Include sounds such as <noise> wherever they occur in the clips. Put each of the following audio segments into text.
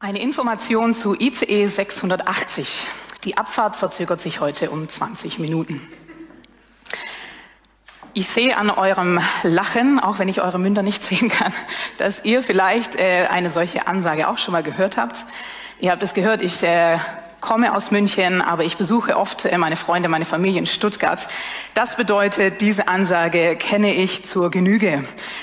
Eine Information zu ICE 680. Die Abfahrt verzögert sich heute um 20 Minuten. Ich sehe an eurem Lachen, auch wenn ich eure Münder nicht <laughs> sehen kann, dass ihr vielleicht äh, eine solche Ansage auch schon mal gehört habt. Ihr habt es gehört, ich äh, komme aus München, aber ich besuche oft äh, meine Freunde, meine Familie in Stuttgart. Das bedeutet, diese Ansage kenne ich zur Genüge.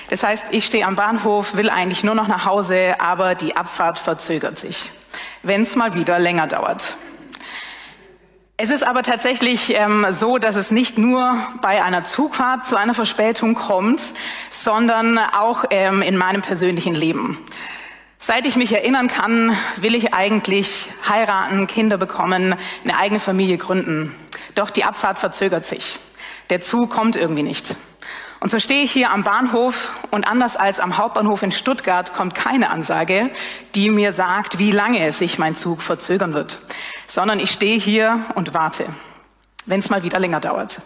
Das heißt, ich stehe am Bahnhof, will eigentlich nur noch nach Hause, aber die Abfahrt verzögert sich, wenn es mal wieder länger dauert. Es ist aber tatsächlich ähm, so, dass es nicht nur bei einer Zugfahrt zu einer Verspätung kommt, sondern auch ähm, in meinem persönlichen Leben. Seit ich mich erinnern kann, will ich eigentlich heiraten, Kinder bekommen, eine eigene Familie gründen. Doch die Abfahrt verzögert sich. Der Zug kommt irgendwie nicht. Und so stehe ich hier am Bahnhof und anders als am Hauptbahnhof in Stuttgart kommt keine Ansage, die mir sagt, wie lange sich mein Zug verzögern wird, sondern ich stehe hier und warte, wenn es mal wieder länger dauert.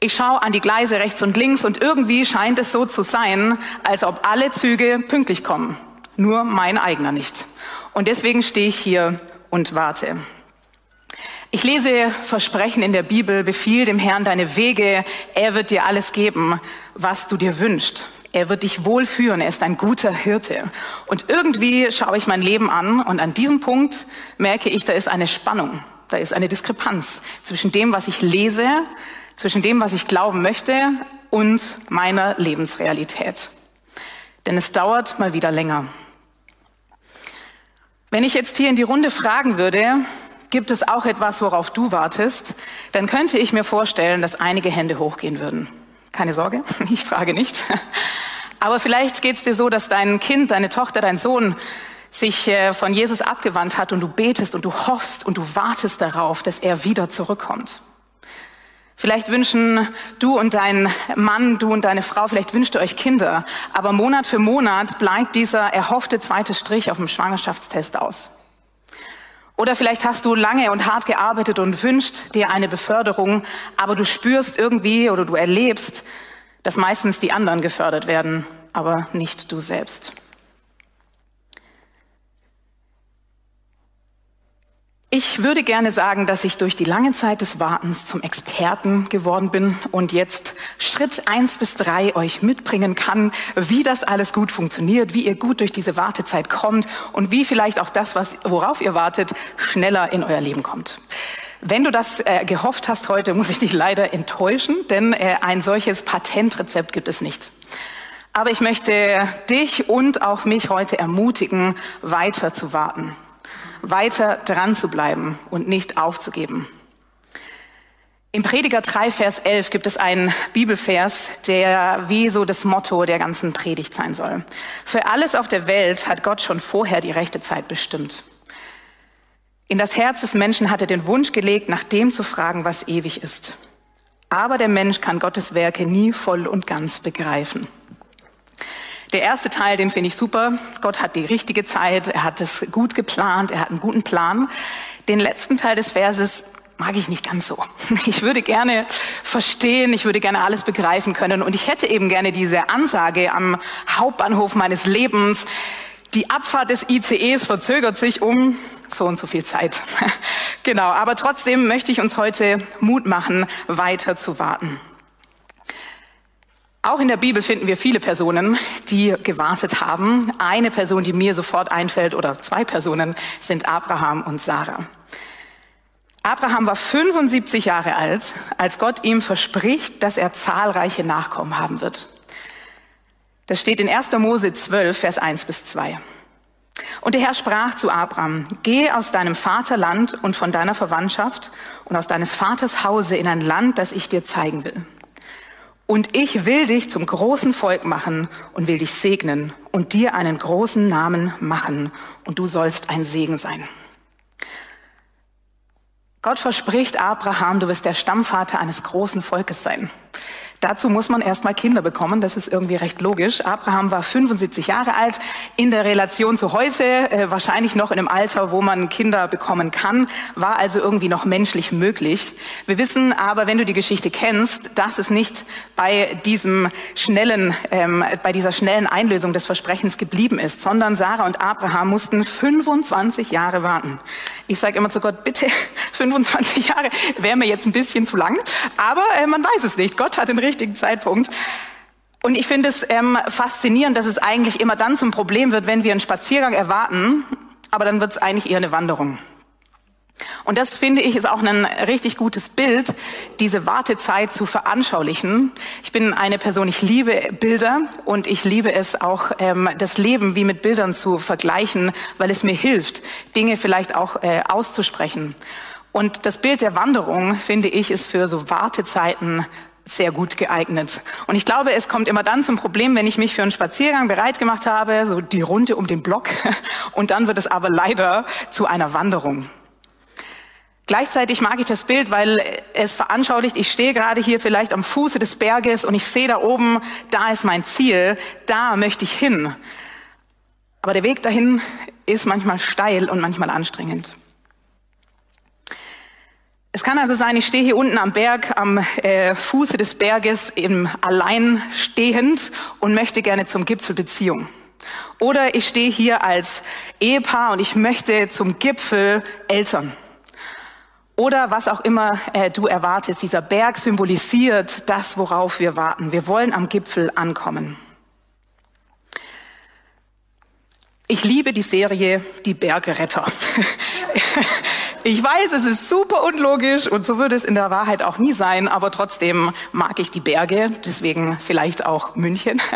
Ich schaue an die Gleise rechts und links und irgendwie scheint es so zu sein, als ob alle Züge pünktlich kommen nur mein eigener nicht. Und deswegen stehe ich hier und warte. Ich lese Versprechen in der Bibel, befiehl dem Herrn deine Wege, er wird dir alles geben, was du dir wünschst. Er wird dich wohlführen, er ist ein guter Hirte. Und irgendwie schaue ich mein Leben an und an diesem Punkt merke ich, da ist eine Spannung, da ist eine Diskrepanz zwischen dem, was ich lese, zwischen dem, was ich glauben möchte und meiner Lebensrealität. Denn es dauert mal wieder länger. Wenn ich jetzt hier in die Runde fragen würde, gibt es auch etwas, worauf du wartest, dann könnte ich mir vorstellen, dass einige Hände hochgehen würden. Keine Sorge, <laughs> ich frage nicht. Aber vielleicht geht es dir so, dass dein Kind, deine Tochter, dein Sohn sich äh, von Jesus abgewandt hat und du betest und du hoffst und du wartest darauf, dass er wieder zurückkommt. Vielleicht wünschen du und dein Mann, du und deine Frau, vielleicht wünscht ihr euch Kinder, aber Monat für Monat bleibt dieser erhoffte zweite Strich auf dem Schwangerschaftstest aus. Oder vielleicht hast du lange und hart gearbeitet und wünscht dir eine Beförderung, aber du spürst irgendwie oder du erlebst, dass meistens die anderen gefördert werden, aber nicht du selbst. Ich würde gerne sagen, dass ich durch die lange Zeit des Wartens zum Experten geworden bin und jetzt Schritt eins bis drei euch mitbringen kann, wie das alles gut funktioniert, wie ihr gut durch diese Wartezeit kommt und wie vielleicht auch das, was, worauf ihr wartet, schneller in euer Leben kommt. Wenn du das äh, gehofft hast heute, muss ich dich leider enttäuschen, denn äh, ein solches Patentrezept gibt es nicht. Aber ich möchte dich und auch mich heute ermutigen, weiter zu warten weiter dran zu bleiben und nicht aufzugeben. Im Prediger 3, Vers 11 gibt es einen Bibelvers, der wie so das Motto der ganzen Predigt sein soll. Für alles auf der Welt hat Gott schon vorher die rechte Zeit bestimmt. In das Herz des Menschen hat er den Wunsch gelegt, nach dem zu fragen, was ewig ist. Aber der Mensch kann Gottes Werke nie voll und ganz begreifen. Der erste Teil, den finde ich super. Gott hat die richtige Zeit, er hat es gut geplant, er hat einen guten Plan. Den letzten Teil des Verses mag ich nicht ganz so. <laughs> Ich würde gerne verstehen, ich würde gerne alles begreifen können und ich hätte eben gerne diese Ansage am Hauptbahnhof meines Lebens. Die Abfahrt des ICEs verzögert sich um so und so viel Zeit. <laughs> genau, aber trotzdem möchte ich uns heute Mut machen, weiter zu warten. Auch in der Bibel finden wir viele Personen, die gewartet haben. Eine Person, die mir sofort einfällt, oder zwei Personen, sind Abraham und Sarah. Abraham war 75 Jahre alt, als Gott ihm verspricht, dass er zahlreiche Nachkommen haben wird. Das steht in 1. Mose 12, Vers 1 bis 2. Und der Herr sprach zu Abraham, geh aus deinem Vaterland und von deiner Verwandtschaft und aus deines Vaters Hause in ein Land, das ich dir zeigen will. Und ich will dich zum großen Volk machen und will dich segnen und dir einen großen Namen machen und du sollst ein Segen sein. Gott verspricht Abraham, du wirst der Stammvater eines großen Volkes sein. Dazu muss man erstmal Kinder bekommen, das ist irgendwie recht logisch. Abraham war 75 Jahre alt, in der Relation zu heute, äh, wahrscheinlich noch in einem Alter, wo man Kinder bekommen kann, war also irgendwie noch menschlich möglich. Wir wissen aber, wenn du die Geschichte kennst, dass es nicht bei diesem schnellen, ähm, bei dieser schnellen Einlösung des Versprechens geblieben ist, sondern Sarah und Abraham mussten 25 Jahre warten. Ich sage immer zu Gott, bitte <laughs> 25 Jahre wäre mir jetzt ein bisschen zu lang, aber äh, man weiß es nicht. Gott hat den richtigen Zeitpunkt. Und ich finde es ähm, faszinierend, dass es eigentlich immer dann zum Problem wird, wenn wir einen Spaziergang erwarten, aber dann wird es eigentlich eher eine Wanderung. Und das finde ich ist auch ein richtig gutes Bild, diese Wartezeit zu veranschaulichen. Ich bin eine Person, ich liebe Bilder und ich liebe es auch, ähm, das Leben wie mit Bildern zu vergleichen, weil es mir hilft, Dinge vielleicht auch äh, auszusprechen. Und das Bild der Wanderung, finde ich, ist für so Wartezeiten sehr gut geeignet. Und ich glaube, es kommt immer dann zum Problem, wenn ich mich für einen Spaziergang bereit gemacht habe, so die Runde um den Block, <laughs> und dann wird es aber leider zu einer Wanderung. Gleichzeitig mag ich das Bild, weil es veranschaulicht, ich stehe gerade hier vielleicht am Fuße des Berges und ich sehe da oben, da ist mein Ziel, da möchte ich hin. Aber der Weg dahin ist manchmal steil und manchmal anstrengend. Es kann also sein, ich stehe hier unten am Berg, am äh, Fuße des Berges, eben allein stehend und möchte gerne zum Gipfel Beziehung. Oder ich stehe hier als Ehepaar und ich möchte zum Gipfel Eltern. Oder was auch immer äh, du erwartest. Dieser Berg symbolisiert das, worauf wir warten. Wir wollen am Gipfel ankommen. Ich liebe die Serie Die Bergeretter. <laughs> Ich weiß, es ist super unlogisch und so würde es in der Wahrheit auch nie sein, aber trotzdem mag ich die Berge, deswegen vielleicht auch München. <laughs>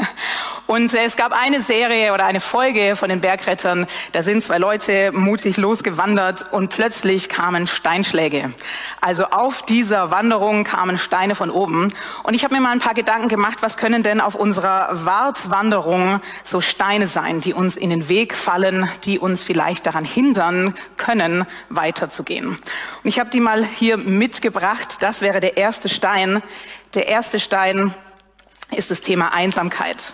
Und es gab eine Serie oder eine Folge von den Bergrettern, da sind zwei Leute mutig losgewandert und plötzlich kamen Steinschläge. Also auf dieser Wanderung kamen Steine von oben. Und ich habe mir mal ein paar Gedanken gemacht, was können denn auf unserer Wartwanderung so Steine sein, die uns in den Weg fallen, die uns vielleicht daran hindern können, weiterzugehen. Und ich habe die mal hier mitgebracht. Das wäre der erste Stein. Der erste Stein ist das Thema Einsamkeit.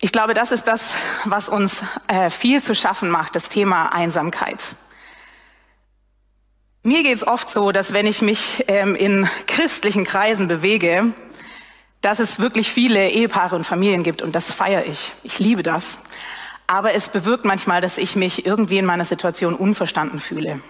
Ich glaube, das ist das, was uns äh, viel zu schaffen macht, das Thema Einsamkeit. Mir geht es oft so, dass wenn ich mich ähm, in christlichen Kreisen bewege, dass es wirklich viele Ehepaare und Familien gibt und das feiere ich. Ich liebe das. Aber es bewirkt manchmal, dass ich mich irgendwie in meiner Situation unverstanden fühle.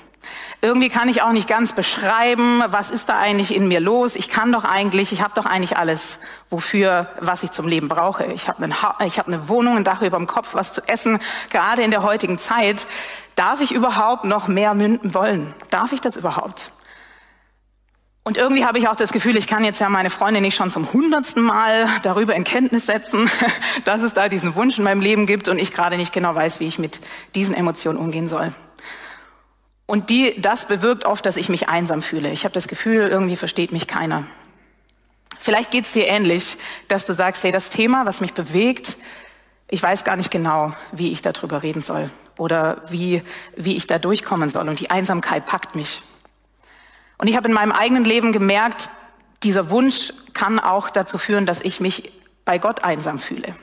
Irgendwie kann ich auch nicht ganz beschreiben, was ist da eigentlich in mir los. Ich kann doch eigentlich, ich habe doch eigentlich alles, wofür, was ich zum Leben brauche. Ich habe hab eine Wohnung, ein Dach über dem Kopf, was zu essen. Gerade in der heutigen Zeit, darf ich überhaupt noch mehr münden wollen? Darf ich das überhaupt? Und irgendwie habe ich auch das Gefühl, ich kann jetzt ja meine Freundin nicht schon zum hundertsten Mal darüber in Kenntnis setzen, <laughs> dass es da diesen Wunsch in meinem Leben gibt und ich gerade nicht genau weiß, wie ich mit diesen Emotionen umgehen soll. Und die, das bewirkt oft, dass ich mich einsam fühle. Ich habe das Gefühl, irgendwie versteht mich keiner. Vielleicht geht es dir ähnlich, dass du sagst, hey, das Thema, was mich bewegt, ich weiß gar nicht genau, wie ich darüber reden soll oder wie, wie ich da durchkommen soll. Und die Einsamkeit packt mich. Und ich habe in meinem eigenen Leben gemerkt, dieser Wunsch kann auch dazu führen, dass ich mich bei Gott einsam fühle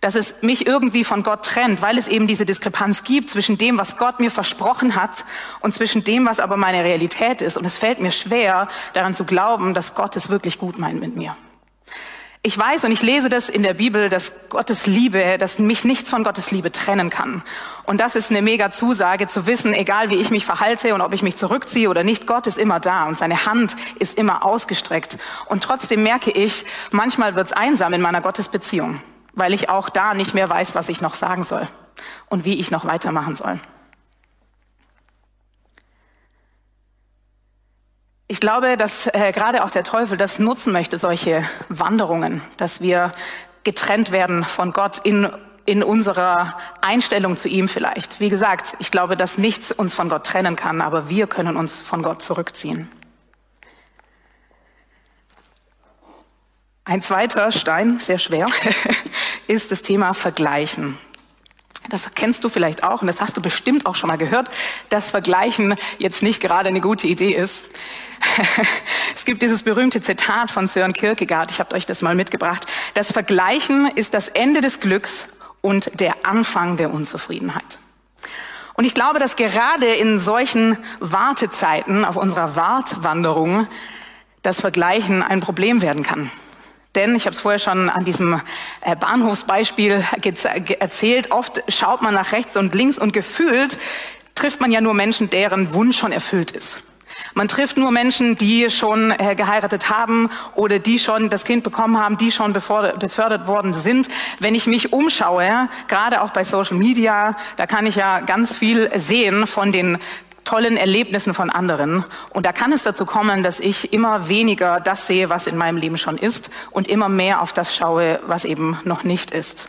dass es mich irgendwie von Gott trennt, weil es eben diese Diskrepanz gibt zwischen dem, was Gott mir versprochen hat und zwischen dem, was aber meine Realität ist. Und es fällt mir schwer, daran zu glauben, dass Gott es wirklich gut meint mit mir. Ich weiß und ich lese das in der Bibel, dass Gottes Liebe, dass mich nichts von Gottes Liebe trennen kann. Und das ist eine mega Zusage zu wissen, egal wie ich mich verhalte und ob ich mich zurückziehe oder nicht, Gott ist immer da und seine Hand ist immer ausgestreckt. Und trotzdem merke ich, manchmal wird es einsam in meiner Gottesbeziehung weil ich auch da nicht mehr weiß, was ich noch sagen soll und wie ich noch weitermachen soll. Ich glaube, dass äh, gerade auch der Teufel das nutzen möchte, solche Wanderungen, dass wir getrennt werden von Gott in, in unserer Einstellung zu ihm vielleicht. Wie gesagt, ich glaube, dass nichts uns von Gott trennen kann, aber wir können uns von Gott zurückziehen. Ein zweiter Stein, sehr schwer, <laughs> ist das Thema Vergleichen. Das kennst du vielleicht auch und das hast du bestimmt auch schon mal gehört, dass Vergleichen jetzt nicht gerade eine gute Idee ist. <laughs> es gibt dieses berühmte Zitat von Sören Kierkegaard, ich habe euch das mal mitgebracht. Das Vergleichen ist das Ende des Glücks und der Anfang der Unzufriedenheit. Und ich glaube, dass gerade in solchen Wartezeiten auf unserer Wartwanderung das Vergleichen ein Problem werden kann. Denn ich habe es vorher schon an diesem äh, Bahnhofsbeispiel erzählt, oft schaut man nach rechts und links und gefühlt trifft man ja nur Menschen, deren Wunsch schon erfüllt ist. Man trifft nur Menschen, die schon äh, geheiratet haben oder die schon das Kind bekommen haben, die schon befördert worden sind. Wenn ich mich umschaue, gerade auch bei Social Media, da kann ich ja ganz viel sehen von den tollen Erlebnissen von anderen. Und da kann es dazu kommen, dass ich immer weniger das sehe, was in meinem Leben schon ist und immer mehr auf das schaue, was eben noch nicht ist.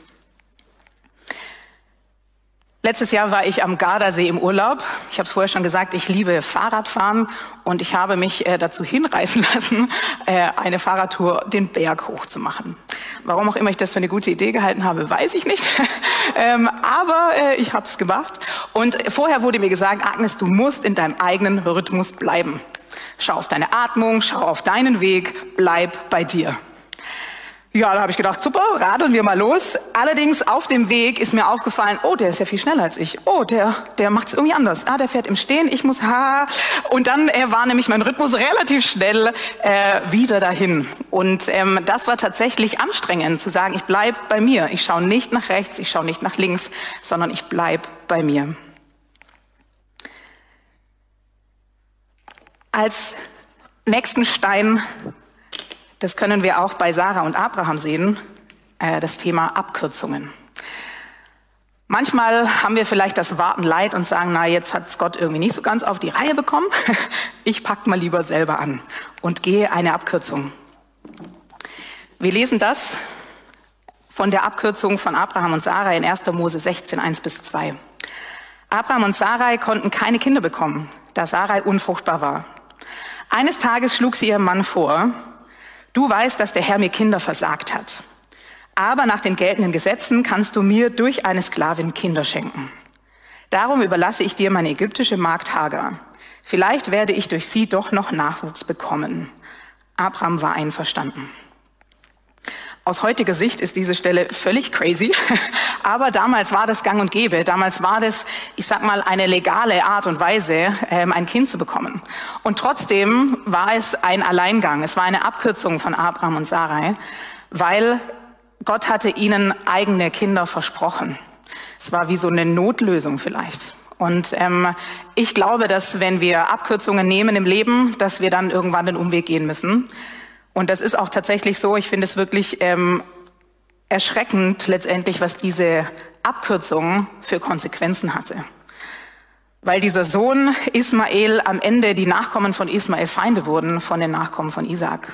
Letztes Jahr war ich am Gardasee im Urlaub. Ich habe es vorher schon gesagt, ich liebe Fahrradfahren und ich habe mich äh, dazu hinreißen <laughs> lassen, äh, eine Fahrradtour den Berg hoch zu machen. Warum auch immer ich das für eine gute Idee gehalten habe, weiß ich nicht. <laughs> ähm, aber äh, ich habe es gemacht. Und vorher wurde mir gesagt, Agnes, du musst in deinem eigenen Rhythmus bleiben. Schau auf deine Atmung, schau auf deinen Weg, bleib bei dir. Ja, da habe ich gedacht, super, radeln wir mal los. Allerdings auf dem Weg ist mir aufgefallen, oh, der ist ja viel schneller als ich. Oh, der, der macht es irgendwie anders. Ah, der fährt im Stehen, ich muss ha. Und dann äh, war nämlich mein Rhythmus relativ schnell äh, wieder dahin. Und ähm, das war tatsächlich anstrengend zu sagen, ich bleib bei mir. Ich schaue nicht nach rechts, ich schaue nicht nach links, sondern ich bleib bei mir. Als nächsten Stein das können wir auch bei Sarah und Abraham sehen, äh, das Thema Abkürzungen. Manchmal haben wir vielleicht das Warten leid und sagen, na, jetzt hat's Gott irgendwie nicht so ganz auf die Reihe bekommen. <laughs> Ich pack mal lieber selber an und gehe eine Abkürzung. Wir lesen das von der Abkürzung von Abraham und Sarai in 1. Mose 16, 1 bis 2. Abraham und Sarai konnten keine Kinder bekommen, da Sarai unfruchtbar war. Eines Tages schlug sie ihrem Mann vor, Du weißt, dass der Herr mir Kinder versagt hat. Aber nach den geltenden Gesetzen kannst du mir durch eine Sklavin Kinder schenken. Darum überlasse ich dir meine ägyptische Magd Hagar. Vielleicht werde ich durch sie doch noch Nachwuchs bekommen. Abraham war einverstanden. Aus heutiger Sicht ist diese Stelle völlig crazy, <laughs> aber damals war das gang und gäbe. Damals war das, ich sag mal, eine legale Art und Weise, ähm, ein Kind zu bekommen. Und trotzdem war es ein Alleingang. Es war eine Abkürzung von Abraham und Sarai, weil Gott hatte ihnen eigene Kinder versprochen. Es war wie so eine Notlösung vielleicht. Und ähm, ich glaube, dass wenn wir Abkürzungen nehmen im Leben, dass wir dann irgendwann den Umweg gehen müssen. Und das ist auch tatsächlich so. Ich finde es wirklich ähm, erschreckend letztendlich, was diese Abkürzung für Konsequenzen hatte. Weil dieser Sohn Ismael am Ende die Nachkommen von Ismael Feinde wurden von den Nachkommen von Isaac.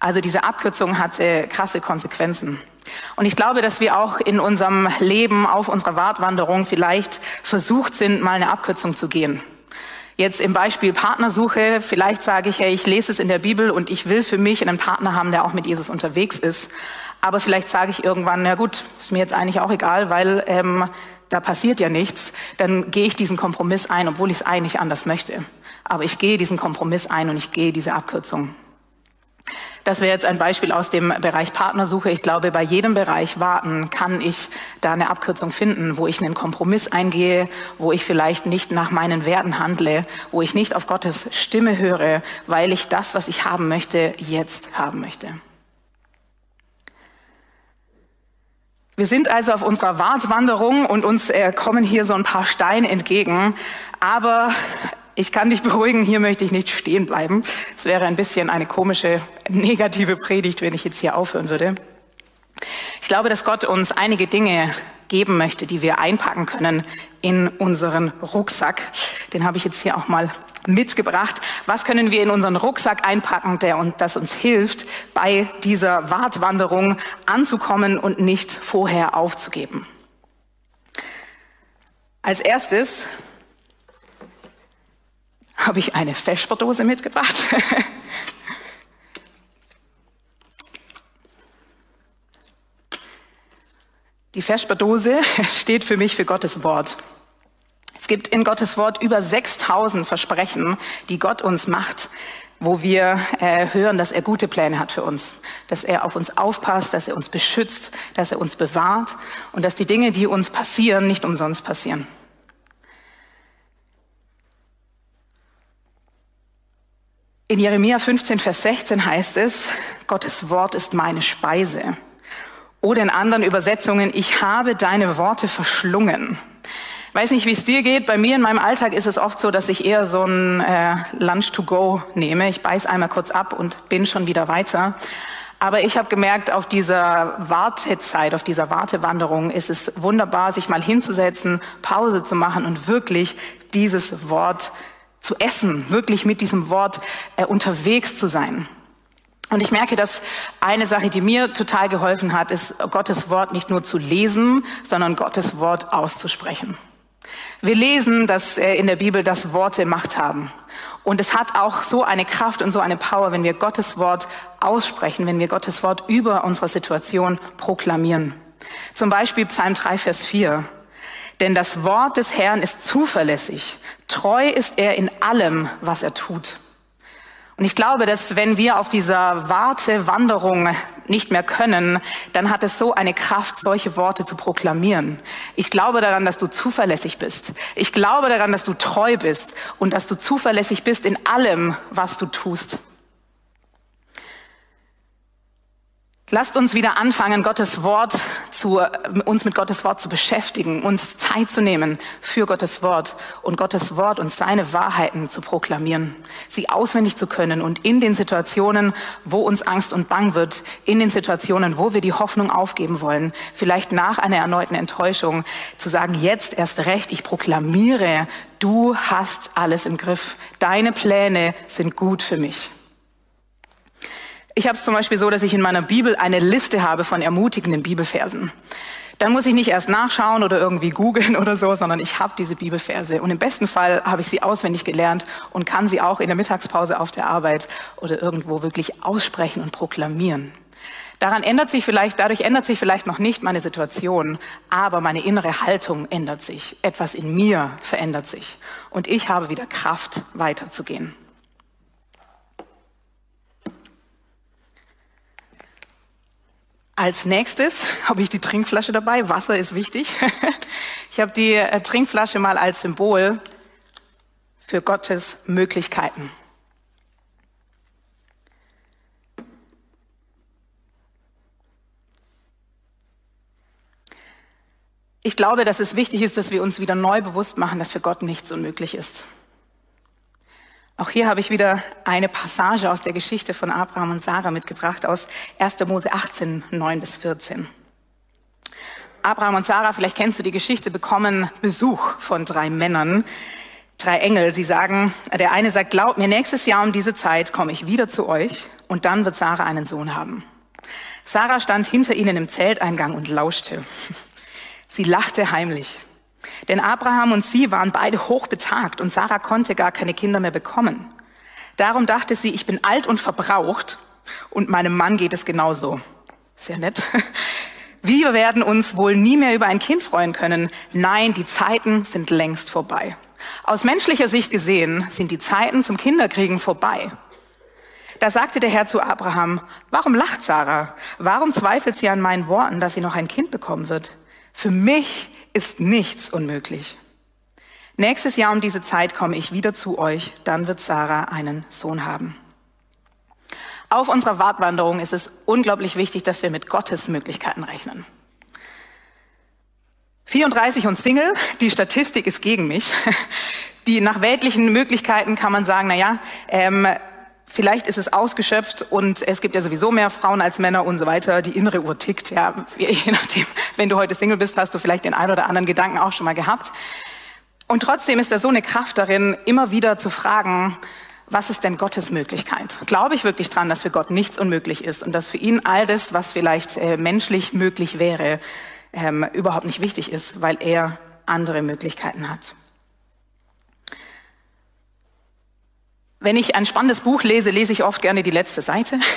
Also diese Abkürzung hatte krasse Konsequenzen. Und ich glaube, dass wir auch in unserem Leben auf unserer Wartwanderung vielleicht versucht sind, mal eine Abkürzung zu gehen. Jetzt im Beispiel Partnersuche, vielleicht sage ich, hey, ich lese es in der Bibel und ich will für mich einen Partner haben, der auch mit Jesus unterwegs ist. Aber vielleicht sage ich irgendwann, na gut, ist mir jetzt eigentlich auch egal, weil ähm, da passiert ja nichts. Dann gehe ich diesen Kompromiss ein, obwohl ich es eigentlich anders möchte. Aber ich gehe diesen Kompromiss ein und ich gehe diese Abkürzung. Das wäre jetzt ein Beispiel aus dem Bereich Partnersuche. Ich glaube, bei jedem Bereich warten kann ich da eine Abkürzung finden, wo ich einen Kompromiss eingehe, wo ich vielleicht nicht nach meinen Werten handle, wo ich nicht auf Gottes Stimme höre, weil ich das, was ich haben möchte, jetzt haben möchte. Wir sind also auf unserer Wartwanderung und uns äh, kommen hier so ein paar Steine entgegen. Aber ich kann dich beruhigen, hier möchte ich nicht stehen bleiben. Es wäre ein bisschen eine komische, negative Predigt, wenn ich jetzt hier aufhören würde. Ich glaube, dass Gott uns einige Dinge geben möchte, die wir einpacken können in unseren Rucksack. Den habe ich jetzt hier auch mal mitgebracht. Was können wir in unseren Rucksack einpacken, der uns, das uns hilft, bei dieser Wartwanderung anzukommen und nicht vorher aufzugeben? Als erstes habe ich eine Feschberdose mitgebracht. Die Vesper-Dose steht für mich für Gottes Wort. Es gibt in Gottes Wort über 6000 Versprechen, die Gott uns macht, wo wir äh, hören, dass er gute Pläne hat für uns, dass er auf uns aufpasst, dass er uns beschützt, dass er uns bewahrt und dass die Dinge, die uns passieren, nicht umsonst passieren. In Jeremia 15, Vers 16 heißt es, Gottes Wort ist meine Speise. Oder in anderen Übersetzungen, ich habe deine Worte verschlungen. Weiß nicht, wie es dir geht. Bei mir in meinem Alltag ist es oft so, dass ich eher so ein äh, Lunch to go nehme. Ich beiß einmal kurz ab und bin schon wieder weiter. Aber ich habe gemerkt, auf dieser Wartezeit, auf dieser Wartewanderung ist es wunderbar, sich mal hinzusetzen, Pause zu machen und wirklich dieses Wort zu essen, wirklich mit diesem Wort äh, unterwegs zu sein. Und ich merke, dass eine Sache, die mir total geholfen hat, ist, Gottes Wort nicht nur zu lesen, sondern Gottes Wort auszusprechen. Wir lesen, dass äh, in der Bibel das Worte Macht haben. Und es hat auch so eine Kraft und so eine Power, wenn wir Gottes Wort aussprechen, wenn wir Gottes Wort über unsere Situation proklamieren. Zum Beispiel Psalm 3, Vers 4. Denn das Wort des Herrn ist zuverlässig. Treu ist er in allem, was er tut. Und ich glaube, dass wenn wir auf dieser Wartewanderung nicht mehr können, dann hat es so eine Kraft, solche Worte zu proklamieren. Ich glaube daran, dass du zuverlässig bist. Ich glaube daran, dass du treu bist und dass du zuverlässig bist in allem, was du tust. Lasst uns wieder anfangen, Gottes Wort zu, uns mit Gottes Wort zu beschäftigen, uns Zeit zu nehmen für Gottes Wort und Gottes Wort und seine Wahrheiten zu proklamieren, sie auswendig zu können und in den Situationen, wo uns Angst und Bang wird, in den Situationen, wo wir die Hoffnung aufgeben wollen, vielleicht nach einer erneuten Enttäuschung, zu sagen, jetzt erst recht, ich proklamiere, du hast alles im Griff, deine Pläne sind gut für mich. Ich habe es zum Beispiel so, dass ich in meiner Bibel eine Liste habe von ermutigenden Bibelversen. Dann muss ich nicht erst nachschauen oder irgendwie googeln <laughs> oder so, sondern ich habe diese Bibelverse. Und im besten Fall habe ich sie auswendig gelernt und kann sie auch in der Mittagspause auf der Arbeit oder irgendwo wirklich aussprechen und proklamieren. Daran ändert sich vielleicht, dadurch ändert sich vielleicht noch nicht meine Situation, aber meine innere Haltung ändert sich. Etwas in mir verändert sich. Und ich habe wieder Kraft, weiterzugehen. Als nächstes <laughs> habe ich die Trinkflasche dabei. Wasser ist wichtig. <laughs> Ich habe die äh, Trinkflasche mal als Symbol für Gottes Möglichkeiten. Ich glaube, dass es wichtig ist, dass wir uns wieder neu bewusst machen, dass für Gott nichts unmöglich ist. Auch hier habe ich wieder eine Passage aus der Geschichte von Abraham und Sarah mitgebracht aus 1. Mose 18, 9 bis 14. Abraham und Sarah, vielleicht kennst du die Geschichte, bekommen Besuch von drei Männern, drei Engel. Sie sagen, der eine sagt, glaub mir, nächstes Jahr um diese Zeit komme ich wieder zu euch und dann wird Sarah einen Sohn haben. Sarah stand hinter ihnen im Zelteingang und lauschte. Sie lachte heimlich. Denn Abraham und sie waren beide hochbetagt und Sarah konnte gar keine Kinder mehr bekommen. Darum dachte sie, ich bin alt und verbraucht und meinem Mann geht es genauso. Sehr nett. <laughs> Wir werden uns wohl nie mehr über ein Kind freuen können. Nein, die Zeiten sind längst vorbei. Aus menschlicher Sicht gesehen sind die Zeiten zum Kinderkriegen vorbei. Da sagte der Herr zu Abraham, warum lacht Sarah? Warum zweifelt sie an meinen Worten, dass sie noch ein Kind bekommen wird? Für mich ist nichts unmöglich. Nächstes Jahr um diese Zeit komme ich wieder zu euch, dann wird Sarah einen Sohn haben. Auf unserer Wartwanderung ist es unglaublich wichtig, dass wir mit Gottes Möglichkeiten rechnen. 34 und Single, die Statistik ist gegen mich. Die nach weltlichen Möglichkeiten kann man sagen, na ja, ähm, Vielleicht ist es ausgeschöpft und es gibt ja sowieso mehr Frauen als Männer und so weiter. Die innere Uhr tickt, ja, je nachdem. Wenn du heute Single bist, hast du vielleicht den einen oder anderen Gedanken auch schon mal gehabt. Und trotzdem ist da so eine Kraft darin, immer wieder zu fragen, was ist denn Gottes Möglichkeit? Glaube ich wirklich dran, dass für Gott nichts unmöglich ist und dass für ihn all das, was vielleicht äh, menschlich möglich wäre, ähm, überhaupt nicht wichtig ist, weil er andere Möglichkeiten hat. Wenn ich ein spannendes Buch lese, lese ich oft gerne die letzte Seite. <laughs>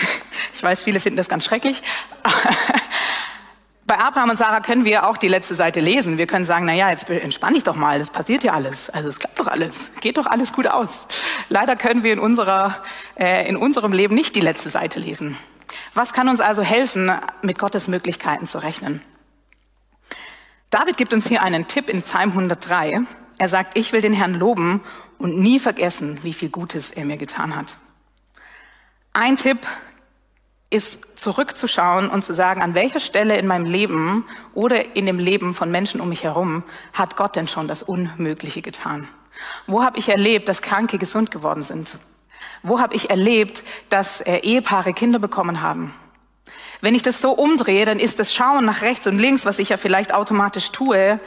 Ich weiß, viele finden das ganz schrecklich. <laughs> Bei Abraham und Sarah können wir auch die letzte Seite lesen. Wir können sagen, na ja, jetzt entspann dich doch mal, das passiert ja alles. Also es klappt doch alles, geht doch alles gut aus. Leider können wir in, unserer, äh, in unserem Leben nicht die letzte Seite lesen. Was kann uns also helfen, mit Gottes Möglichkeiten zu rechnen? David gibt uns hier einen Tipp in Psalm 103. Er sagt, ich will den Herrn loben und nie vergessen, wie viel Gutes er mir getan hat. Ein Tipp ist zurückzuschauen und zu sagen, an welcher Stelle in meinem Leben oder in dem Leben von Menschen um mich herum hat Gott denn schon das Unmögliche getan? Wo habe ich erlebt, dass Kranke gesund geworden sind? Wo habe ich erlebt, dass äh, Ehepaare Kinder bekommen haben? Wenn ich das so umdrehe, dann ist das Schauen nach rechts und links, was ich ja vielleicht automatisch tue,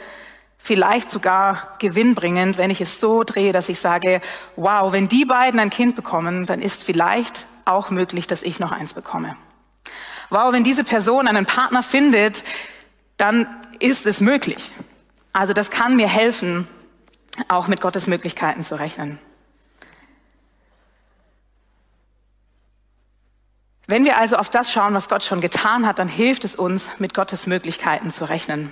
vielleicht sogar gewinnbringend, wenn ich es so drehe, dass ich sage, wow, wenn die beiden ein Kind bekommen, dann ist vielleicht auch möglich, dass ich noch eins bekomme. Wow, wenn diese Person einen Partner findet, dann ist es möglich. Also das kann mir helfen, auch mit Gottes Möglichkeiten zu rechnen. Wenn wir also auf das schauen, was Gott schon getan hat, dann hilft es uns, mit Gottes Möglichkeiten zu rechnen.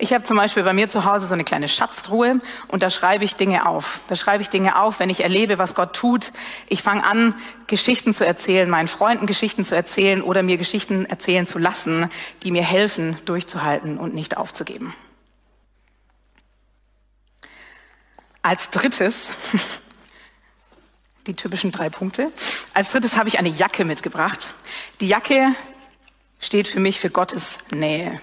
Ich habe zum Beispiel bei mir zu Hause so eine kleine Schatztruhe und da schreibe ich Dinge auf. Da schreibe ich Dinge auf, wenn ich erlebe, was Gott tut. Ich fange an, Geschichten zu erzählen, meinen Freunden Geschichten zu erzählen oder mir Geschichten erzählen zu lassen, die mir helfen, durchzuhalten und nicht aufzugeben. Als drittes <laughs> die typischen drei Punkte. Als drittes habe ich eine Jacke mitgebracht. Die Jacke steht für mich für Gottes Nähe.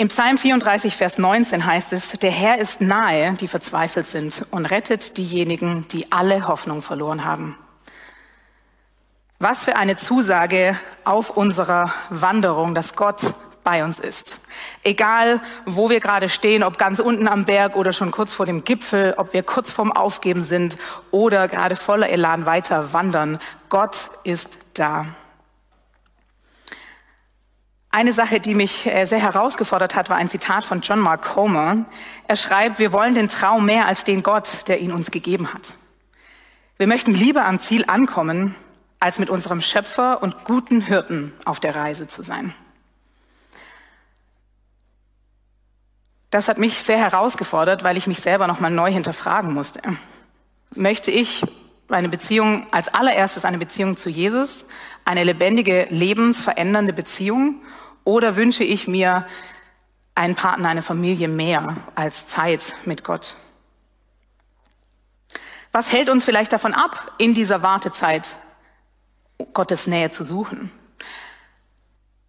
Im Psalm 34, Vers 19 heißt es, der Herr ist nahe, die verzweifelt sind und rettet diejenigen, die alle Hoffnung verloren haben. Was für eine Zusage auf unserer Wanderung, dass Gott bei uns ist. Egal, wo wir gerade stehen, ob ganz unten am Berg oder schon kurz vor dem Gipfel, ob wir kurz vorm Aufgeben sind oder gerade voller Elan weiter wandern, Gott ist da. Eine Sache, die mich äh, sehr herausgefordert hat, war ein Zitat von John Mark Comer. Er schreibt, wir wollen den Traum mehr als den Gott, der ihn uns gegeben hat. Wir möchten lieber am Ziel ankommen, als mit unserem Schöpfer und guten Hirten auf der Reise zu sein. Das hat mich sehr herausgefordert, weil ich mich selber nochmal neu hinterfragen musste. Möchte ich eine Beziehung, als allererstes eine Beziehung zu Jesus, eine lebendige, lebensverändernde Beziehung, oder wünsche ich mir einen Partner, eine Familie mehr als Zeit mit Gott? Was hält uns vielleicht davon ab, in dieser Wartezeit Gottes Nähe zu suchen?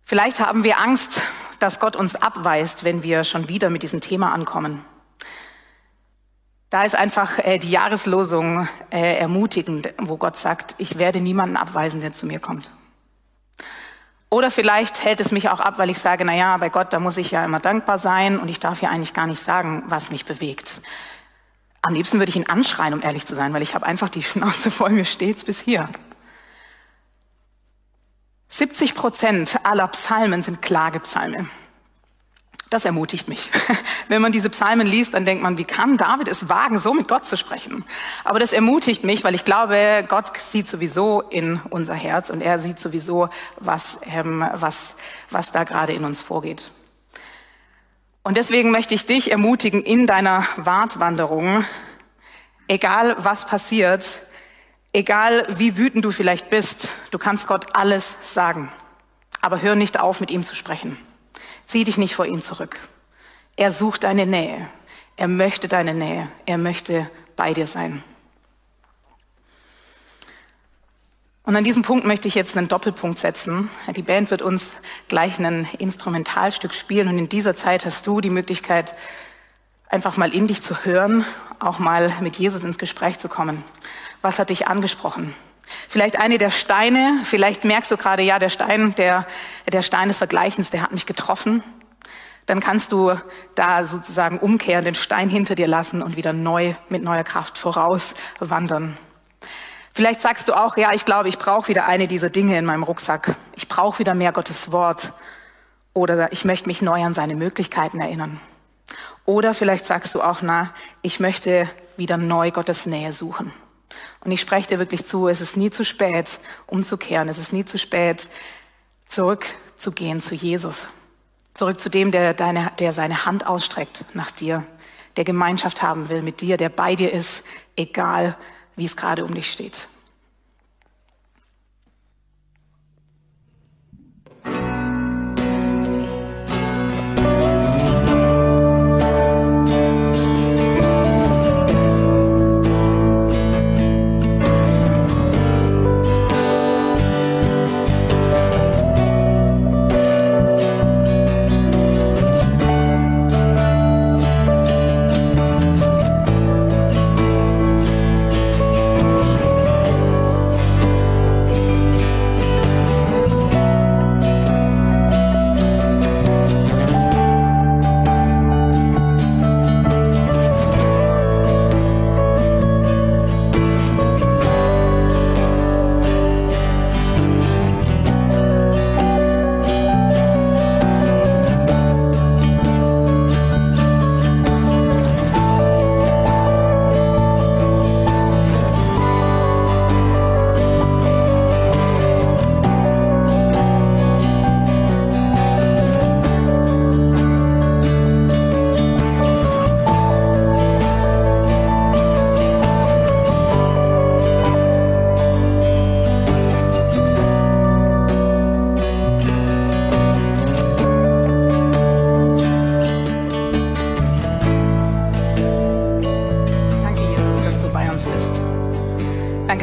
Vielleicht haben wir Angst dass Gott uns abweist, wenn wir schon wieder mit diesem Thema ankommen. Da ist einfach äh, die Jahreslosung äh, ermutigend, wo Gott sagt, ich werde niemanden abweisen, der zu mir kommt. Oder vielleicht hält es mich auch ab, weil ich sage, na ja, bei Gott, da muss ich ja immer dankbar sein und ich darf ja eigentlich gar nicht sagen, was mich bewegt. Am liebsten würde ich ihn anschreien, um ehrlich zu sein, weil ich habe einfach die Schnauze voll, mir stets bis hier. 70 Prozent aller Psalmen sind Klagepsalme. Das ermutigt mich. <laughs> Wenn man diese Psalmen liest, dann denkt man, wie kann David es wagen, so mit Gott zu sprechen? Aber das ermutigt mich, weil ich glaube, Gott sieht sowieso in unser Herz und er sieht sowieso, was, ähm, was, was da gerade in uns vorgeht. Und deswegen möchte ich dich ermutigen, in deiner Wartwanderung, egal was passiert, Egal wie wütend du vielleicht bist, du kannst Gott alles sagen. Aber hör nicht auf, mit ihm zu sprechen. Zieh dich nicht vor ihm zurück. Er sucht deine Nähe. Er möchte deine Nähe. Er möchte bei dir sein. Und an diesem Punkt möchte ich jetzt einen Doppelpunkt setzen. Die Band wird uns gleich ein Instrumentalstück spielen und in dieser Zeit hast du die Möglichkeit, einfach mal in dich zu hören, auch mal mit Jesus ins Gespräch zu kommen. Was hat dich angesprochen? Vielleicht eine der Steine, vielleicht merkst du gerade, ja, der Stein, der, der Stein des Vergleichens, der hat mich getroffen. Dann kannst du da sozusagen umkehren, den Stein hinter dir lassen und wieder neu, mit neuer Kraft voraus wandern. Vielleicht sagst du auch, ja, ich glaube, ich brauche wieder eine dieser Dinge in meinem Rucksack. Ich brauche wieder mehr Gottes Wort. Oder ich möchte mich neu an seine Möglichkeiten erinnern. Oder vielleicht sagst du auch, na, ich möchte wieder neu Gottes Nähe suchen. Und ich spreche dir wirklich zu, es ist nie zu spät, umzukehren. Es ist nie zu spät, zurückzugehen zu Jesus. Zurück zu dem, der, deine, der seine Hand ausstreckt nach dir, der Gemeinschaft haben will mit dir, der bei dir ist, egal wie es gerade um dich steht.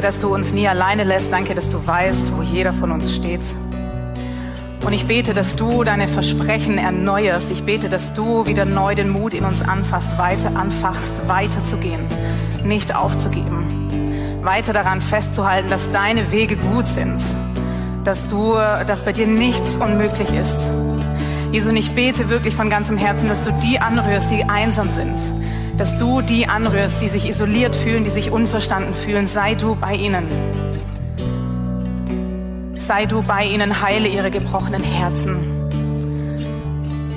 Dass du uns nie alleine lässt. Danke, dass du weißt, wo jeder von uns steht. Und ich bete, dass du deine Versprechen erneuerst. Ich bete, dass du wieder neu den Mut in uns anfasst, weiter anfachst, weiterzugehen, nicht aufzugeben, weiter daran festzuhalten, dass deine Wege gut sind, dass du, dass bei dir nichts unmöglich ist. Jesu, und ich bete wirklich von ganzem Herzen, dass du die anrührst, die einsam sind, dass du die anrührst, die sich isoliert fühlen, die sich unverstanden fühlen. Sei du bei ihnen. Sei du bei ihnen, heile ihre gebrochenen Herzen.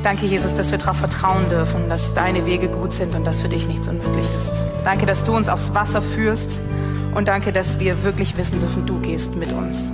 Danke, Jesus, dass wir darauf vertrauen dürfen, dass deine Wege gut sind und dass für dich nichts unmöglich ist. Danke, dass du uns aufs Wasser führst und danke, dass wir wirklich wissen dürfen, du gehst mit uns.